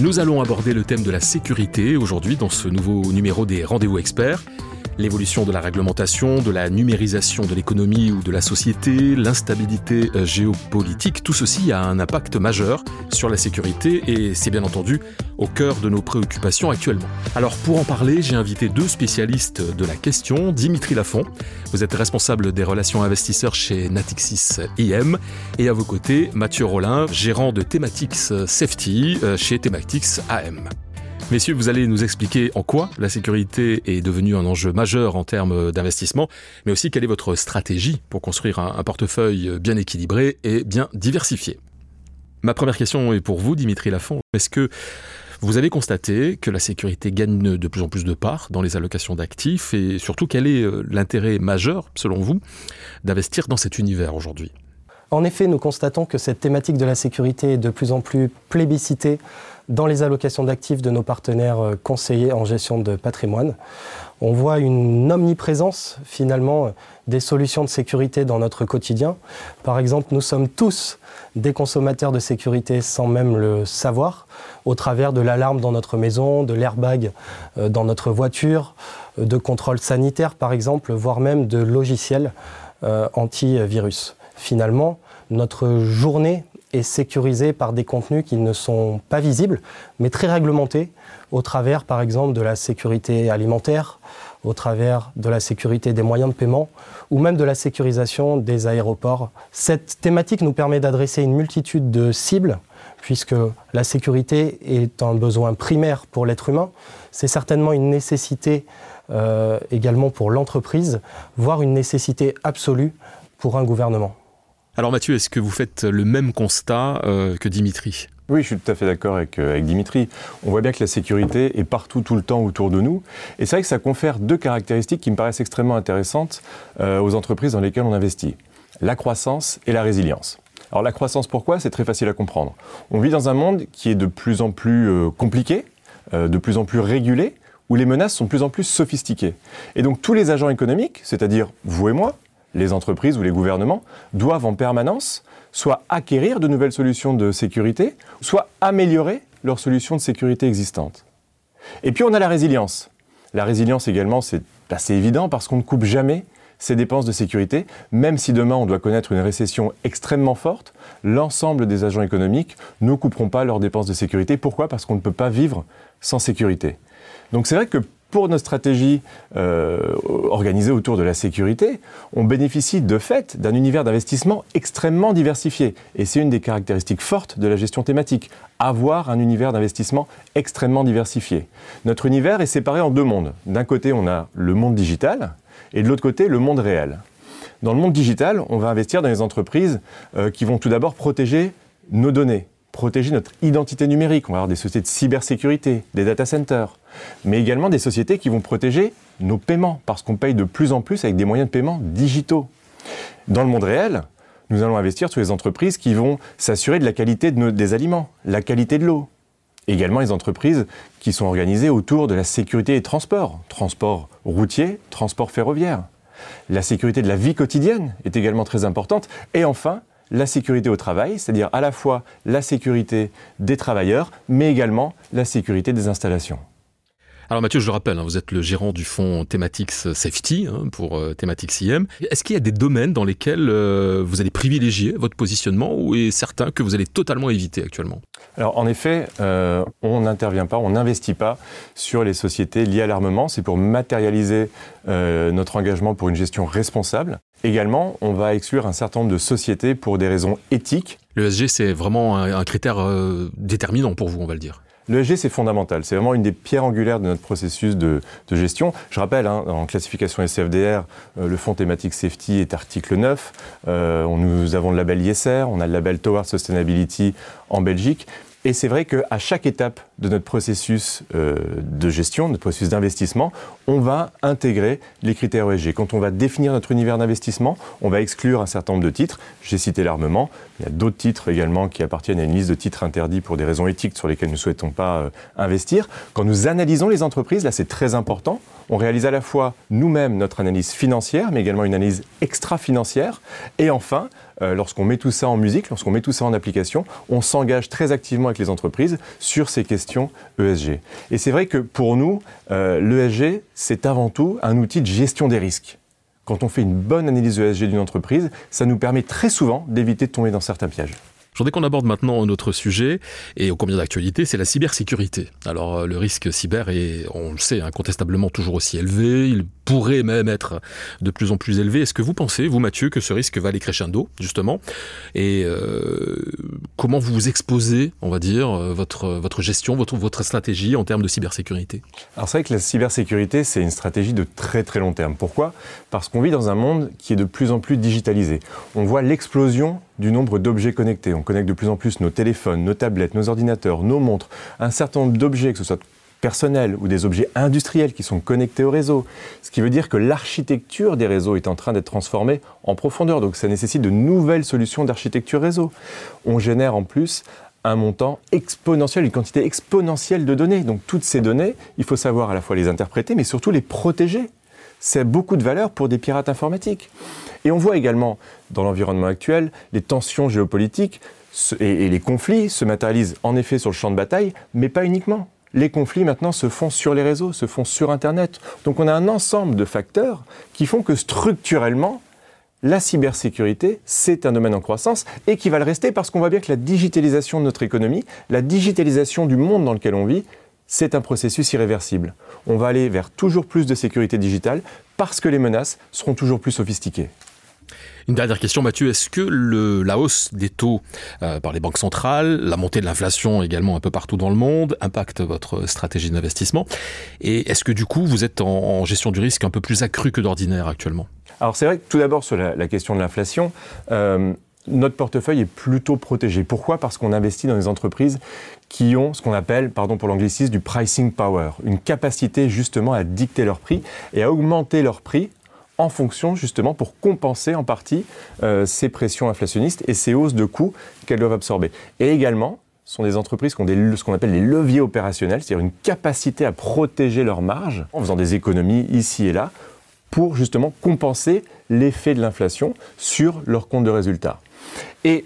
Nous allons aborder le thème de la sécurité aujourd'hui dans ce nouveau numéro des Rendez-vous Experts. L'évolution de la réglementation, de la numérisation de l'économie ou de la société, l'instabilité euh, géopolitique, tout ceci a un impact majeur sur la sécurité et c'est bien entendu au cœur de nos préoccupations actuellement. Alors pour en parler, j'ai invité deux spécialistes de la question, Dimitri Lafont, vous êtes responsable des relations investisseurs chez Natixis IM et à vos côtés Mathieu Rollin, gérant de Thematics Safety euh, chez Thematics AM. Messieurs, vous allez nous expliquer en quoi la sécurité est devenue un enjeu majeur en termes d'investissement, mais aussi quelle est votre stratégie pour construire un, portefeuille bien équilibré et bien diversifié. Ma première question est pour vous, Dimitri Lafont. Est-ce que vous avez constaté que la sécurité gagne de plus en plus de parts dans les allocations d'actifs et surtout quel est euh, l'intérêt majeur, selon vous, d'investir dans cet univers aujourd'hui? En effet, nous constatons que cette thématique de la sécurité est de plus en plus plébiscitée dans les allocations d'actifs de nos partenaires euh, conseillers en gestion de patrimoine. On voit une omniprésence finalement des solutions de sécurité dans notre quotidien. Par exemple, nous sommes tous des consommateurs de sécurité sans même le savoir, au travers de l'alarme dans notre maison, de l'airbag euh, dans notre voiture, euh, de contrôle sanitaire par exemple, voire même de logiciels antivirus. Finalement, notre journée est sécurisé par des contenus qui ne sont pas visibles, mais très réglementés, au travers par exemple de la sécurité alimentaire, au travers de la sécurité des moyens de paiement ou même de la sécurisation des aéroports. Cette thématique nous permet d'adresser une multitude de cibles, puisque la sécurité est un besoin primaire pour l'être humain. C'est certainement une nécessité euh, également pour l'entreprise, voire une nécessité absolue pour un gouvernement. Alors Mathieu, est-ce que vous faites le même constat euh, que Dimitri? Oui, je suis tout à fait d'accord avec, euh, avec, Dimitri. On voit bien que la sécurité est partout, tout le temps autour de nous. Et c'est vrai que ça confère deux caractéristiques qui me paraissent extrêmement intéressantes euh, aux entreprises dans lesquelles on investit. La croissance et la résilience. Alors la croissance, pourquoi? C'est très facile à comprendre. On vit dans un monde qui est de plus en plus compliqué, de plus en plus régulé, où les menaces sont de plus en plus sophistiquées. Et donc tous les agents économiques, c'est-à-dire vous et moi, les entreprises ou les gouvernements doivent en permanence soit acquérir de nouvelles solutions de sécurité, soit améliorer leurs solutions de sécurité existantes. Et puis on a la résilience. La résilience également, c'est assez évident parce qu'on ne coupe jamais ses dépenses de sécurité, même si demain on doit connaître une récession extrêmement forte, l'ensemble des agents économiques ne couperont pas leurs dépenses de sécurité. Pourquoi? Parce qu'on ne peut pas vivre sans sécurité. Donc c'est vrai que pour nos stratégies euh, organisées autour de la sécurité, on bénéficie de fait d'un univers d'investissement extrêmement diversifié. Et c'est une des caractéristiques fortes de la gestion thématique, avoir un univers d'investissement extrêmement diversifié. Notre univers est séparé en deux mondes. D'un côté, on a le monde digital et de l'autre côté, le monde réel. Dans le monde digital, on va investir dans les entreprises euh, qui vont tout d'abord protéger nos données, protéger notre identité numérique. On va avoir des sociétés de cybersécurité, des data centers, mais également des sociétés qui vont protéger nos paiements, parce qu'on paye de plus en plus avec des moyens de paiement digitaux. Dans le monde réel, nous allons investir sur les entreprises qui vont s'assurer de la qualité des aliments, la qualité de l'eau. Également les entreprises qui sont organisées autour de la sécurité des transports, transport routier, transport ferroviaire. La sécurité de la vie quotidienne est également très importante. Et enfin, la sécurité au travail, c'est-à-dire à la fois la sécurité des travailleurs, mais également la sécurité des installations. Alors Mathieu, je le rappelle, hein, vous êtes le gérant du fonds Thematics Safety hein, pour euh, Thematics IM. Est-ce qu'il y a des domaines dans lesquels euh, vous allez privilégier votre positionnement ou est certains que vous allez totalement éviter actuellement? Alors en effet, euh, on n'intervient pas, on n'investit pas sur les sociétés liées à l'armement. C'est pour matérialiser notre engagement pour une gestion responsable. Également, on va exclure un certain nombre de sociétés pour des raisons éthiques. Le SG, c'est vraiment un, critère déterminant pour vous, on va le dire. L'ESG, c'est fondamental. C'est vraiment une des pierres angulaires de notre processus de, gestion. Je rappelle, hein, en classification SFDR, euh, le fonds thématique safety est article 9. Euh, nous avons le label ISR, on a le label Tower Sustainability en Belgique. Et c'est vrai qu'à chaque étape de notre processus euh, de gestion, notre processus d'investissement, on va intégrer les critères ESG. Quand on va définir notre univers d'investissement, on va exclure un certain nombre de titres. J'ai cité l'armement, il y a d'autres titres également qui appartiennent à une liste de titres interdits pour des raisons éthiques sur lesquelles nous ne souhaitons pas euh, investir. Quand nous analysons les entreprises, là c'est très important, On réalise à la fois nous-mêmes notre analyse financière, mais également une analyse extra-financière. Et enfin, euh, lorsqu'on met tout ça en musique, lorsqu'on met tout ça en application, on s'engage très activement avec les entreprises sur ces questions ESG. Et c'est vrai que pour nous, euh, l'ESG, c'est avant tout un outil de gestion des risques. Quand on fait une bonne analyse ESG d'une entreprise, ça nous permet très souvent d'éviter de tomber dans certains pièges. Je voudrais qu'on aborde maintenant un autre sujet, et au combien d'actualité, c'est la cybersécurité. Alors euh, le risque cyber est, on le sait, incontestablement toujours aussi élevé, il pourrait même être de plus en plus élevé. Est-ce que vous pensez, vous Mathieu, que ce risque va aller crescendo, justement? Et euh, comment vous vous exposez, on va dire, euh, votre, votre gestion, votre, votre stratégie en termes de cybersécurité? Alors c'est vrai que la cybersécurité, c'est une stratégie de très très long terme. Pourquoi? Parce qu'on vit dans un monde qui est de plus en plus digitalisé. On voit l'explosion du nombre d'objets connectés. On connecte de plus en plus nos téléphones, nos tablettes, nos ordinateurs, nos montres, un certain nombre d'objets, que ce soit personnels ou des objets industriels qui sont connectés au réseau. Ce qui veut dire que l'architecture des réseaux est en train d'être transformée en profondeur. Donc ça nécessite de nouvelles solutions d'architecture réseau. On génère en plus un montant exponentiel, une quantité exponentielle de données. Donc toutes ces données, il faut savoir à la fois les interpréter, mais surtout les protéger. C'est beaucoup de valeur pour des pirates informatiques. Et on voit également dans l'environnement actuel les tensions géopolitiques et, les conflits se matérialisent en effet sur le champ de bataille, mais pas uniquement. Les conflits maintenant se font sur les réseaux, se font sur Internet. Donc on a un ensemble de facteurs qui font que structurellement, la cybersécurité, c'est un domaine en croissance et qui va le rester parce qu'on voit bien que la digitalisation de notre économie, la digitalisation du monde dans lequel on vit, c'est un processus irréversible. On va aller vers toujours plus de sécurité digitale parce que les menaces seront toujours plus sophistiquées. Une dernière question, Mathieu. Est-ce que le, la hausse des taux euh, par les banques centrales, la montée de l'inflation également un peu partout dans le monde, impacte votre stratégie d'investissement? Et est-ce que du coup, vous êtes en, gestion du risque un peu plus accrue que d'ordinaire actuellement? Alors c'est vrai que tout d'abord sur la, question de l'inflation, euh, notre portefeuille est plutôt protégé. Pourquoi? Parce qu'on investit dans des entreprises qui ont ce qu'on appelle, pardon pour l'anglicisme, du pricing power, une capacité justement à dicter leur prix et à augmenter leur prix en fonction justement pour compenser en partie euh, ces pressions inflationnistes et ces hausses de coûts qu'elles doivent absorber. Et également, ce sont des entreprises qui ont ce qu'on appelle les leviers opérationnels, c'est-à-dire une capacité à protéger leurs marges en faisant des économies ici et là pour justement compenser l'effet de l'inflation sur leur compte de résultat. Et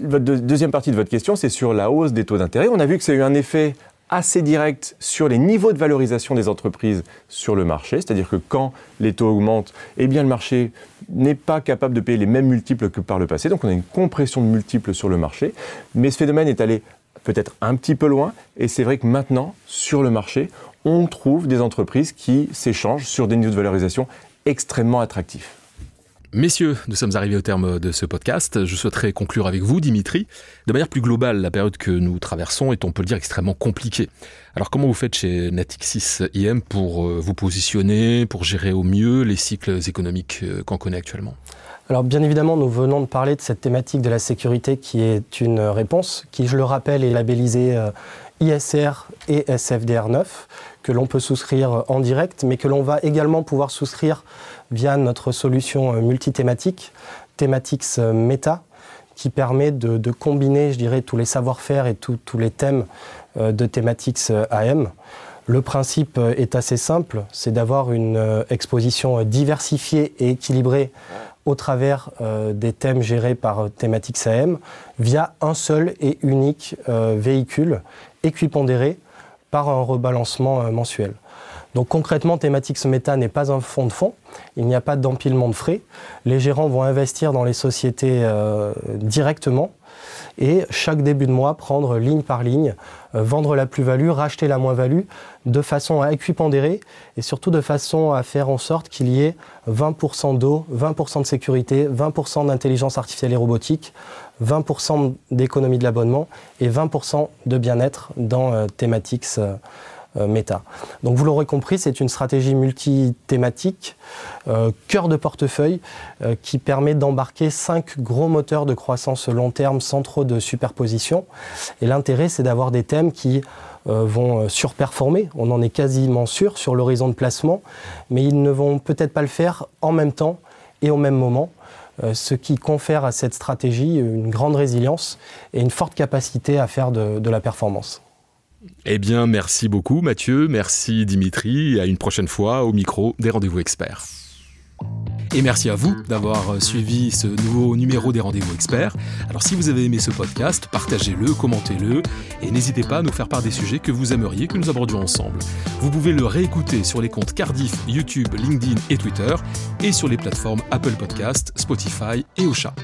votre deuxième partie de votre question, c'est sur la hausse des taux d'intérêt. On a vu que ça a eu un effet assez direct sur les niveaux de valorisation des entreprises sur le marché, c'est-à-dire que quand les taux augmentent, eh le marché n'est pas capable de payer les mêmes multiples que par le passé, donc on a une compression de multiples sur le marché, mais ce phénomène est allé peut-être un petit peu loin, et c'est vrai que maintenant, sur le marché, on trouve des entreprises qui s'échangent sur des niveaux de valorisation extrêmement attractifs. Messieurs, nous sommes arrivés au terme de ce podcast. Je souhaiterais conclure avec vous, Dimitri. De manière plus globale, la période que nous traversons est, on peut le dire, extrêmement compliquée. Alors comment vous faites chez Natixis IM pour euh, vous positionner, pour gérer au mieux les cycles économiques euh, qu'on connaît actuellement? Alors bien évidemment, nous venons de parler de cette thématique de la sécurité qui est une réponse qui, je le rappelle, est labellisée euh, ISR et SFDR 9, que l'on peut souscrire en direct, mais que l'on va également pouvoir souscrire via notre solution euh, multithématique, Thematics euh, Meta, qui permet de, combiner, je dirais, tous les savoir-faire et tous les thèmes euh, de Thematics AM. Le principe est assez simple, c'est d'avoir une exposition diversifiée et équilibrée au travers des thèmes gérés par Thematics AM via un seul et unique véhicule équipondéré par un rebalancement mensuel. Donc concrètement, Thematics Meta n'est pas un fonds de fonds, il n'y a pas d'empilement de frais. Les gérants vont investir dans les sociétés euh, directement et chaque début de mois prendre ligne par ligne, euh, vendre la plus-value, racheter la moins-value, de façon à équipondérer et surtout de façon à faire en sorte qu'il y ait 20% d'eau, 20% de sécurité, 20% d'intelligence artificielle et robotique, 20% d'économie de l'abonnement et 20% de bien-être dans euh, Euh. Donc vous l'aurez compris, c'est une stratégie multi-thématique, euh, cœur de portefeuille, euh, qui permet d'embarquer cinq gros moteurs de croissance long terme sans trop de superposition. Et l'intérêt, c'est d'avoir des thèmes qui vont surperformer, on en est quasiment sûr sur l'horizon de placement, mais ils ne vont peut-être pas le faire en même temps et au même moment, ce qui confère à cette stratégie une grande résilience et une forte capacité à faire de la performance. Eh bien, merci beaucoup Mathieu, merci Dimitri, et à une prochaine fois au micro des rendez-vous experts. Et merci à vous d'avoir euh, suivi ce nouveau numéro des rendez-vous experts. Alors si vous avez aimé ce podcast, partagez-le, commentez-le et n'hésitez pas à nous faire part des sujets que vous aimeriez que nous abordions ensemble. Vous pouvez le réécouter sur les comptes Cardiff, YouTube, LinkedIn et Twitter et sur les plateformes Apple Podcast, Spotify et Ocha.